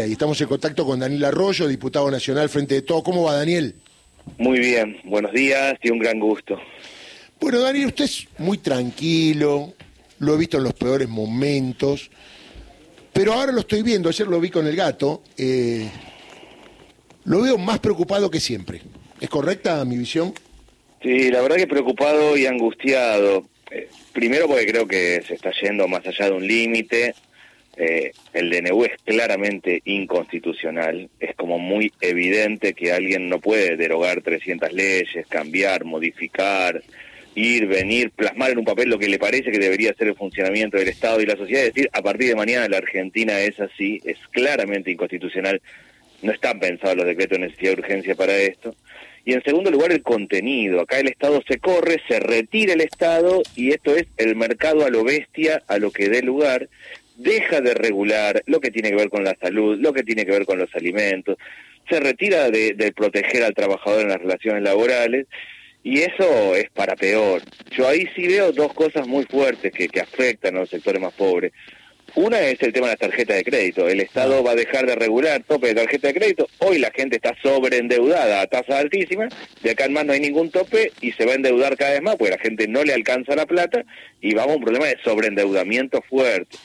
Y estamos en contacto con Daniel Arroyo, diputado nacional Frente de Todo. ¿Cómo va, Daniel? Muy bien, buenos días y un gran gusto. Bueno, Daniel, usted es muy tranquilo, lo he visto en los peores momentos, pero ahora lo estoy viendo, ayer lo vi con el gato, eh, lo veo más preocupado que siempre. ¿Es correcta mi visión? Sí, la verdad que preocupado y angustiado. Eh, primero porque creo que se está yendo más allá de un límite. Eh, el DNU es claramente inconstitucional. Es como muy evidente que alguien no puede derogar 300 leyes, cambiar, modificar, ir, venir, plasmar en un papel lo que le parece que debería ser el funcionamiento del Estado y la sociedad. Es decir, a partir de mañana la Argentina es así, es claramente inconstitucional. No están pensados los decretos de necesidad de urgencia para esto. Y en segundo lugar, el contenido. Acá el Estado se corre, se retira el Estado y esto es el mercado a lo bestia, a lo que dé lugar. Deja de regular lo que tiene que ver con la salud, lo que tiene que ver con los alimentos. Se retira de, de proteger al trabajador en las relaciones laborales y eso es para peor. Yo ahí sí veo dos cosas muy fuertes que, que afectan a los sectores más pobres. Una es el tema de las tarjetas de crédito. El Estado va a dejar de regular tope de tarjeta de crédito. Hoy la gente está sobreendeudada a tasas altísimas. De acá en más no hay ningún tope y se va a endeudar cada vez más porque la gente no le alcanza la plata y vamos a un problema de sobreendeudamiento fuerte.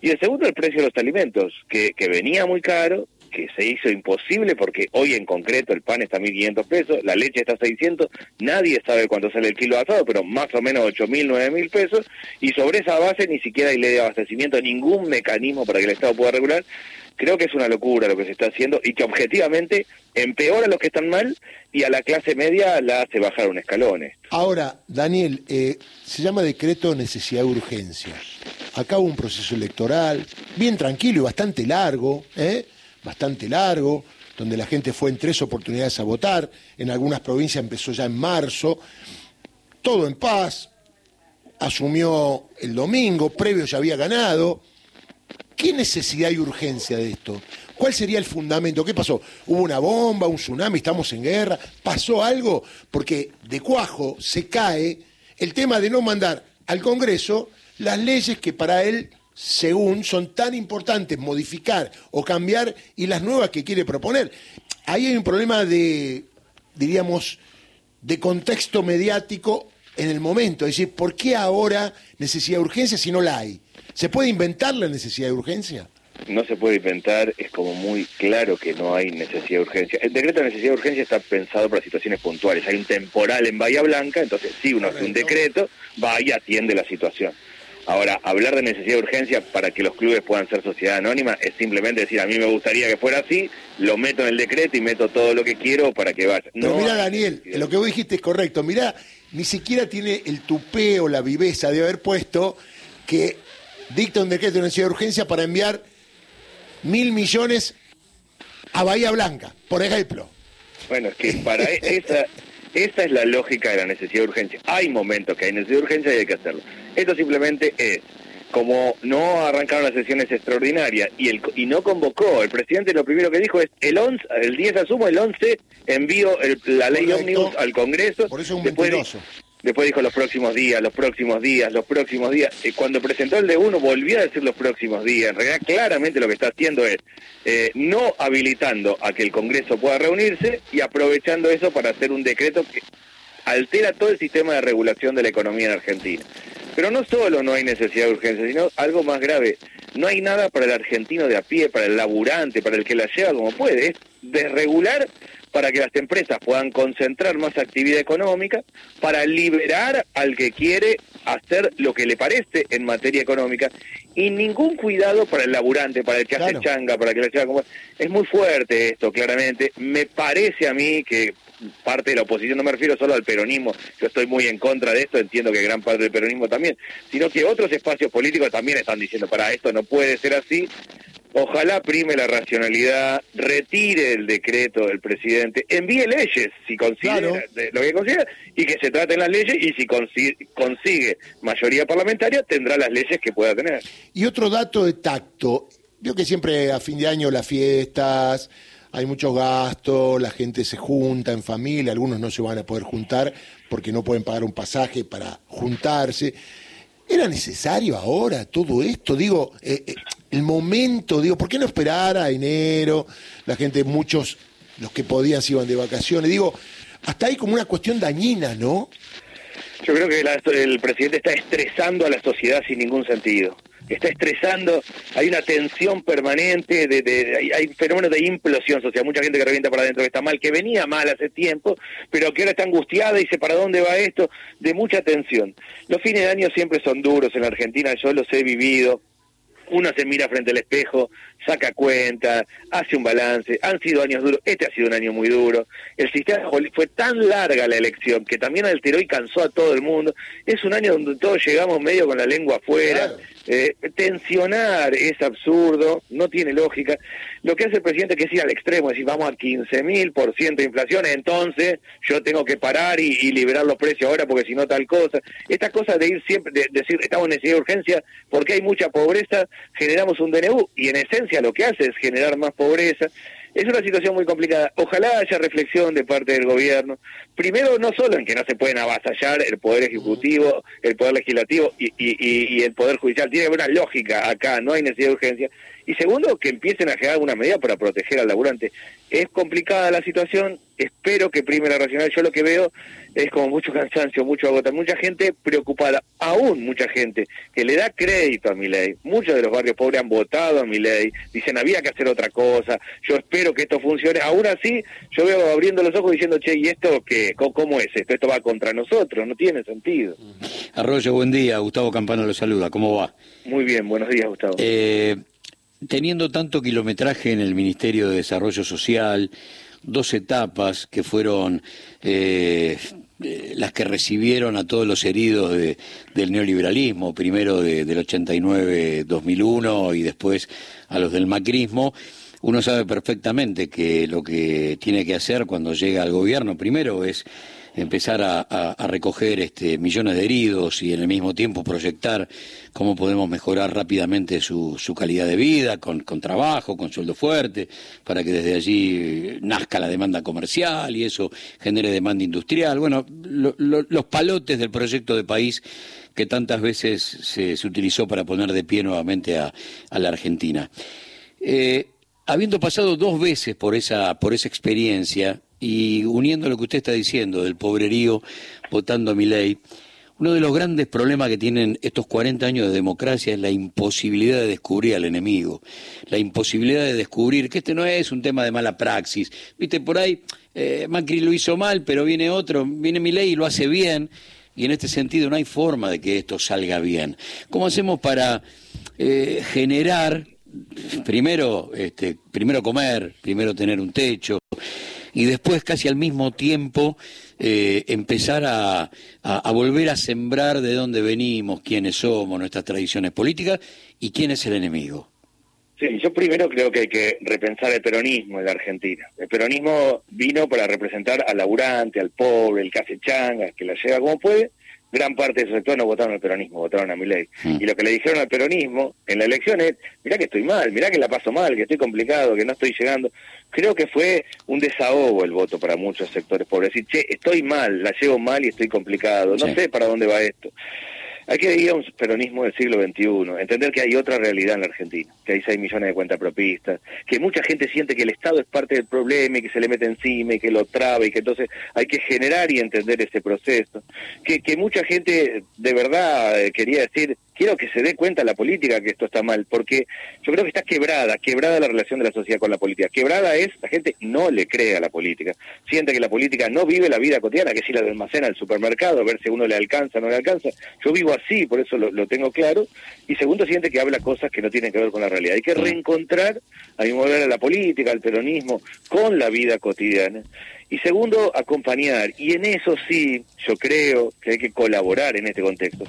Y el segundo, el precio de los alimentos, que, que venía muy caro que se hizo imposible porque hoy en concreto el pan está a 1.500 pesos, la leche está a 600, nadie sabe cuánto sale el kilo asado, pero más o menos 8.000, 9.000 pesos, y sobre esa base ni siquiera hay ley de abastecimiento, ningún mecanismo para que el Estado pueda regular. Creo que es una locura lo que se está haciendo y que objetivamente empeora a los que están mal y a la clase media la hace bajar un escalón. Ahora, Daniel, eh, se llama decreto de necesidad de urgencia. Acá hubo un proceso electoral bien tranquilo y bastante largo, ¿eh? bastante largo, donde la gente fue en tres oportunidades a votar, en algunas provincias empezó ya en marzo, todo en paz, asumió el domingo, previo ya había ganado. ¿Qué necesidad y urgencia de esto? ¿Cuál sería el fundamento? ¿Qué pasó? ¿Hubo una bomba, un tsunami, estamos en guerra? ¿Pasó algo? Porque de cuajo se cae el tema de no mandar al Congreso las leyes que para él según son tan importantes modificar o cambiar y las nuevas que quiere proponer. Ahí hay un problema de, diríamos, de contexto mediático en el momento. Es decir, ¿por qué ahora necesidad de urgencia si no la hay? ¿Se puede inventar la necesidad de urgencia? No se puede inventar, es como muy claro que no hay necesidad de urgencia. El decreto de necesidad de urgencia está pensado para situaciones puntuales. Hay un temporal en Bahía Blanca, entonces si uno hace un decreto, va y atiende la situación. Ahora, hablar de necesidad de urgencia para que los clubes puedan ser sociedad anónima es simplemente decir, a mí me gustaría que fuera así, lo meto en el decreto y meto todo lo que quiero para que vaya. Pero mira, Daniel, lo que vos dijiste es correcto. Mira, ni siquiera tiene el tupé o la viveza de haber puesto que dicta un decreto de necesidad de urgencia para enviar mil millones a Bahía Blanca, por ejemplo. Bueno, es que para esa, esa es la lógica de la necesidad de urgencia. Hay momentos que hay necesidad de urgencia y hay que hacerlo. Esto simplemente es, como no arrancaron las sesiones extraordinarias y, el, y no convocó, el presidente lo primero que dijo es, el 11, el 10 asumo, el 11 envío la ley ómnibus al Congreso. Por eso es un después, mentiroso. Después dijo los próximos días, los próximos días, los próximos días. Y cuando presentó el de uno volvió a decir los próximos días. En realidad claramente lo que está haciendo es eh, no habilitando a que el Congreso pueda reunirse y aprovechando eso para hacer un decreto que altera todo el sistema de regulación de la economía en Argentina. Pero no solo no hay necesidad de urgencia, sino algo más grave. No hay nada para el argentino de a pie, para el laburante, para el que la lleva como puede. Es desregular para que las empresas puedan concentrar más actividad económica, para liberar al que quiere hacer lo que le parece en materia económica, y ningún cuidado para el laburante, para el que hace changa, para el que la como... Es muy fuerte esto, claramente. Me parece a mí que parte de la oposición, no me refiero solo al peronismo, yo estoy muy en contra de esto, entiendo que gran parte del peronismo también, sino que otros espacios políticos también están diciendo, para esto no puede ser así, Ojalá prime la racionalidad, retire el decreto del presidente, envíe leyes si consigue lo que considera y que se traten las leyes y si consigue, consigue mayoría parlamentaria tendrá las leyes que pueda tener. Y otro dato de tacto, veo que siempre a fin de año las fiestas, hay muchos gastos, la gente se junta en familia, algunos no se van a poder juntar porque no pueden pagar un pasaje para juntarse. ¿Era necesario ahora todo esto? Digo, eh, eh, el momento, digo, ¿por qué no esperar a enero? La gente, muchos, los que podían se iban de vacaciones. Digo, hasta ahí como una cuestión dañina, ¿no? Yo creo que el presidente está estresando a la sociedad sin ningún sentido. Está estresando, hay una tensión permanente, de, hay, hay, fenómenos de implosión social, mucha gente que revienta para adentro que está mal, que venía mal hace tiempo, pero que ahora está angustiada y dice, ¿para dónde va esto? De mucha tensión. Los fines de año siempre son duros en la Argentina, yo los he vivido, uno se mira frente al espejo, saca cuenta, hace un balance, han sido años duros, este ha sido un año muy duro, el sistema fue tan larga la elección que también alteró y cansó a todo el mundo, es un año donde todos llegamos medio con la lengua afuera, eh, tensionar es absurdo, no tiene lógica, lo que hace el presidente es ir al extremo, es decir, vamos a 15 mil por ciento de inflación, entonces yo tengo que parar y, liberar los precios ahora porque si no tal cosa, estas cosas de ir siempre, de, decir estamos en necesidad de urgencia porque hay mucha pobreza, generamos un DNU y en esencia lo que hace es generar más pobreza. Es una situación muy complicada. Ojalá haya reflexión de parte del gobierno. Primero, no solo en que no se pueden avasallar el Poder Ejecutivo, el Poder Legislativo y, y, el Poder Judicial. Tiene que una lógica acá, no hay necesidad de urgencia. Y segundo, que empiecen a generar alguna medida para proteger al laburante. Es complicada la situación, espero que prime la racional. Yo lo que veo es como mucho cansancio, mucho agotamiento, mucha gente preocupada, aún mucha gente que le da crédito a mi ley. Muchos de los barrios pobres han votado a mi ley, dicen había que hacer otra cosa, yo espero que esto funcione. Aún así, yo veo abriendo los ojos diciendo, che, ¿y esto qué? ¿Cómo es esto? Esto va contra nosotros, no tiene sentido. Arroyo, buen día, Gustavo Campana lo saluda, ¿cómo va? Muy bien, buenos días, Gustavo. Eh, teniendo tanto kilometraje en el Ministerio de Desarrollo Social, dos etapas que fueron eh, eh, las que recibieron a todos los heridos del neoliberalismo, primero del 89-2001 y después a los del macrismo, uno sabe perfectamente que lo que tiene que hacer cuando llega al gobierno primero es empezar a, recoger este, millones de heridos y en el mismo tiempo proyectar cómo podemos mejorar rápidamente su, calidad de vida, con, trabajo, con sueldo fuerte, para que desde allí nazca la demanda comercial y eso genere demanda industrial. Bueno, los palotes del proyecto de país que tantas veces se, utilizó para poner de pie nuevamente a, la Argentina. Eh, habiendo pasado dos veces por esa, por esa experiencia, y uniendo lo que usted está diciendo del pobrerío votando a mi ley, uno de los grandes problemas que tienen estos 40 años de democracia es la imposibilidad de descubrir al enemigo, la imposibilidad de descubrir que este no es un tema de mala praxis. Viste, por ahí eh, Macri lo hizo mal, pero viene otro, viene mi ley y lo hace bien, y en este sentido no hay forma de que esto salga bien. ¿Cómo hacemos para eh, generar, primero, este, primero comer, primero tener un techo? Y después casi al mismo tiempo eh, empezar a, volver a sembrar de dónde venimos, quiénes somos, nuestras tradiciones políticas y quién es el enemigo. Sí, yo primero creo que hay que repensar el peronismo en la Argentina. El peronismo vino para representar al laburante, al pobre, el que que la lleva como puede, gran parte de esos sectores no votaron al peronismo, votaron a mi ley. Mm. Y lo que le dijeron al peronismo en la elección es, mirá que estoy mal, mirá que la paso mal, que estoy complicado, que no estoy llegando. Creo que fue un desahogo el voto para muchos sectores pobres. Decir, che, estoy mal, la llevo mal y estoy complicado, no sé para dónde va esto. Hay que ir a un peronismo del siglo XXI, entender que hay otra realidad en la Argentina, que hay 6 millones de cuentas propistas, que mucha gente siente que el Estado es parte del problema y que se le mete encima y que lo traba y que entonces hay que generar y entender ese proceso, que, que mucha gente de verdad eh, quería decir, quiero que se dé cuenta la política que esto está mal, porque yo creo que está quebrada, quebrada la relación de la sociedad con la política. Quebrada es, la gente no le cree a la política, siente que la política no vive la vida cotidiana, que si la almacena el supermercado, a ver si a uno le alcanza o no le alcanza. Yo vivo así, por eso lo, tengo claro. Y segundo, siente que habla cosas que no tienen que ver con la realidad. Hay que reencontrar, a mi mover a la política, al peronismo, con la vida cotidiana. Y segundo, acompañar. Y en eso sí, yo creo que hay que colaborar en este contexto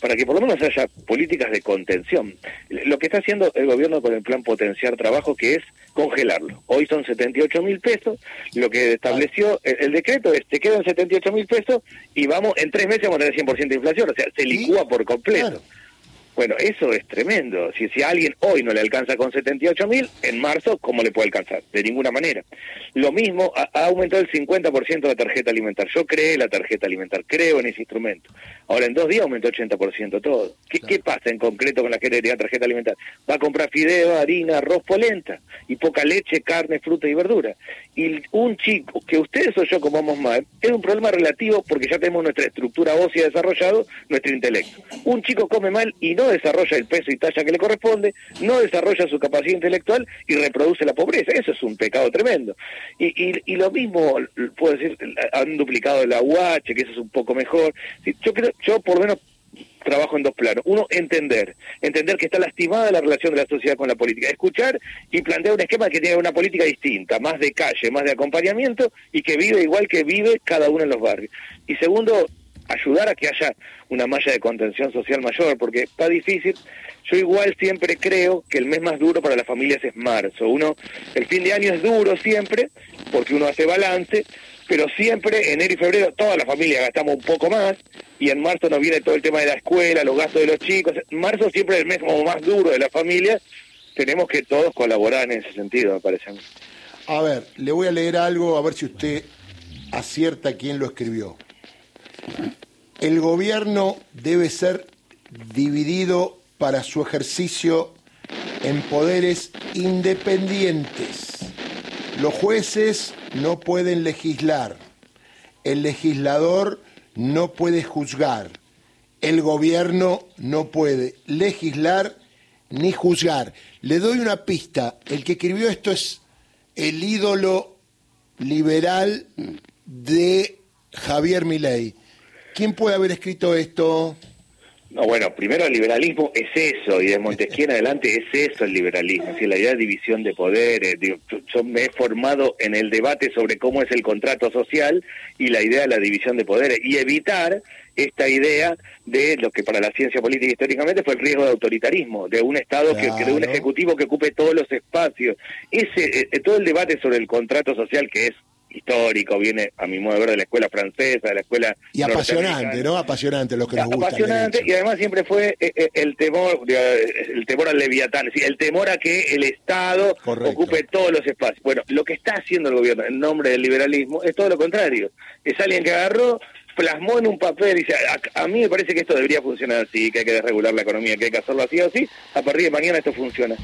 para que por lo menos haya políticas de contención. Lo que está haciendo el gobierno con el plan Potenciar Trabajo, que es congelarlo. Hoy son 78 mil pesos, lo que estableció el, decreto es, te quedan 78 mil pesos y vamos, en tres meses vamos a tener 100% de inflación, o sea, se licúa por completo. Bueno, eso es tremendo. Si, si a alguien hoy no le alcanza con 78 mil, en marzo, ¿cómo le puede alcanzar? De ninguna manera. Lo mismo, ha, aumentado el 50% la tarjeta alimentar. Yo creé la tarjeta alimentar, creo en ese instrumento. Ahora, en dos días aumentó 80% todo. ¿Qué, ¿Qué pasa en concreto con la gente que tarjeta alimentar? Va a comprar fideo, harina, arroz, polenta, y poca leche, carne, fruta y verdura. Y un chico, que ustedes o yo comamos mal, es un problema relativo porque ya tenemos nuestra estructura ósea desarrollado, nuestro intelecto. Un chico come mal y no desarrolla el peso y talla que le corresponde, no desarrolla su capacidad intelectual y reproduce la pobreza. Eso es un pecado tremendo. Y, y, lo mismo, puedo decir, han duplicado el UH, que eso es un poco mejor. Yo creo, yo por lo menos trabajo en dos planos. Uno, entender. Entender que está lastimada la relación de la sociedad con la política. Escuchar y plantear un esquema que tiene una política distinta, más de calle, más de acompañamiento y que vive igual que vive cada uno en los barrios. Y segundo, ayudar a que haya una malla de contención social mayor, porque está difícil. Yo igual siempre creo que el mes más duro para las familias es marzo. Uno, el fin de año es duro siempre, porque uno hace balance, pero siempre enero y febrero toda la familia gastamos un poco más y en marzo nos viene todo el tema de la escuela, los gastos de los chicos. Marzo siempre es el mes como más duro de la familia. Tenemos que todos colaborar en ese sentido, me parece. A ver, le voy a leer algo a ver si usted acierta quién lo escribió. El gobierno debe ser dividido para su ejercicio en poderes independientes. Los jueces no pueden legislar, el legislador no puede juzgar, el gobierno no puede legislar ni juzgar. Le doy una pista, el que escribió esto es el ídolo liberal de Javier Milei. ¿Quién puede haber escrito esto? No, bueno, primero el liberalismo es eso, y de Montesquieu en adelante es eso el liberalismo, es la idea de división de poderes. yo me he formado en el debate sobre cómo es el contrato social y la idea de la división de poderes, y evitar esta idea de lo que para la ciencia política históricamente fue el riesgo de autoritarismo, de un Estado, que, de un Ejecutivo que ocupe todos los espacios. Ese, eh, todo el debate sobre el contrato social, que es histórico, viene a mi modo de ver de la escuela francesa, de la escuela... Y apasionante, ¿no? Apasionante lo que nos gusta. Apasionante y además siempre fue eh, eh, el temor, el temor al leviatán, el temor a que el Estado ocupe todos los espacios. Bueno, lo que está haciendo el gobierno en nombre del liberalismo es todo lo contrario. Es alguien que agarró plasmó en un papel y dice, a, mí me parece que esto debería funcionar así, que hay que desregular la economía, que hay que hacerlo así o así, a partir de mañana esto funciona.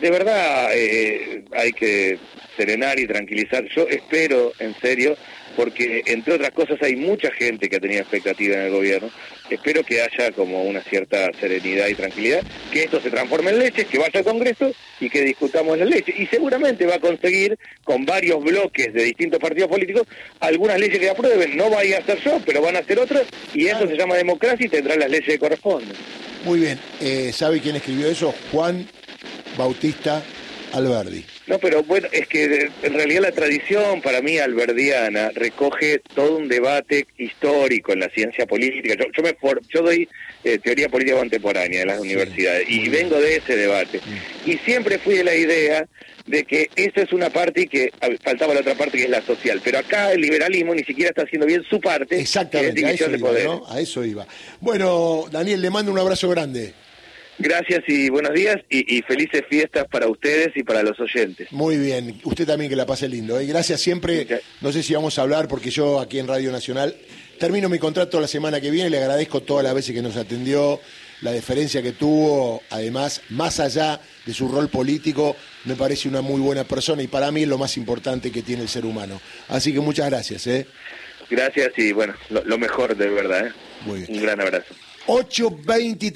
De verdad eh, hay que serenar y tranquilizar. Yo espero, en serio, porque entre otras cosas hay mucha gente que ha tenido expectativa en el gobierno. Espero que haya como una cierta serenidad y tranquilidad, que esto se transforme en leyes, que vaya al Congreso y que discutamos la leyes. Y seguramente va a conseguir, con varios bloques de distintos partidos políticos, algunas leyes que aprueben. No vaya a ser yo, pero van a ser otras, y eso se llama democracia y tendrá las leyes que corresponden. Muy bien. Eh, ¿Sabe quién escribió eso? Juan Bautista Alberdi. No, pero bueno, es que en realidad la tradición para mí alberdiana recoge todo un debate histórico en la ciencia política. Yo, yo me yo doy eh, teoría política contemporánea en las universidades y vengo de ese debate. Y siempre fui de la idea de que esa es una parte y que faltaba la otra parte que es la social. Pero acá el liberalismo ni siquiera está haciendo bien su parte. Exactamente, a eso, iba, a eso iba. Bueno, Daniel, le mando un abrazo grande. Gracias y buenos días y, felices fiestas para ustedes y para los oyentes. Muy bien, usted también que la pase lindo. ¿eh? Gracias siempre. No sé si vamos a hablar porque yo aquí en Radio Nacional termino mi contrato la semana que viene. Le agradezco todas las veces que nos atendió, la deferencia que tuvo. Además, más allá de su rol político, me parece una muy buena persona y para mí es lo más importante que tiene el ser humano. Así que muchas gracias. ¿eh? Gracias y bueno, lo, mejor de verdad. ¿eh? Muy bien. Un gran abrazo. 8.23.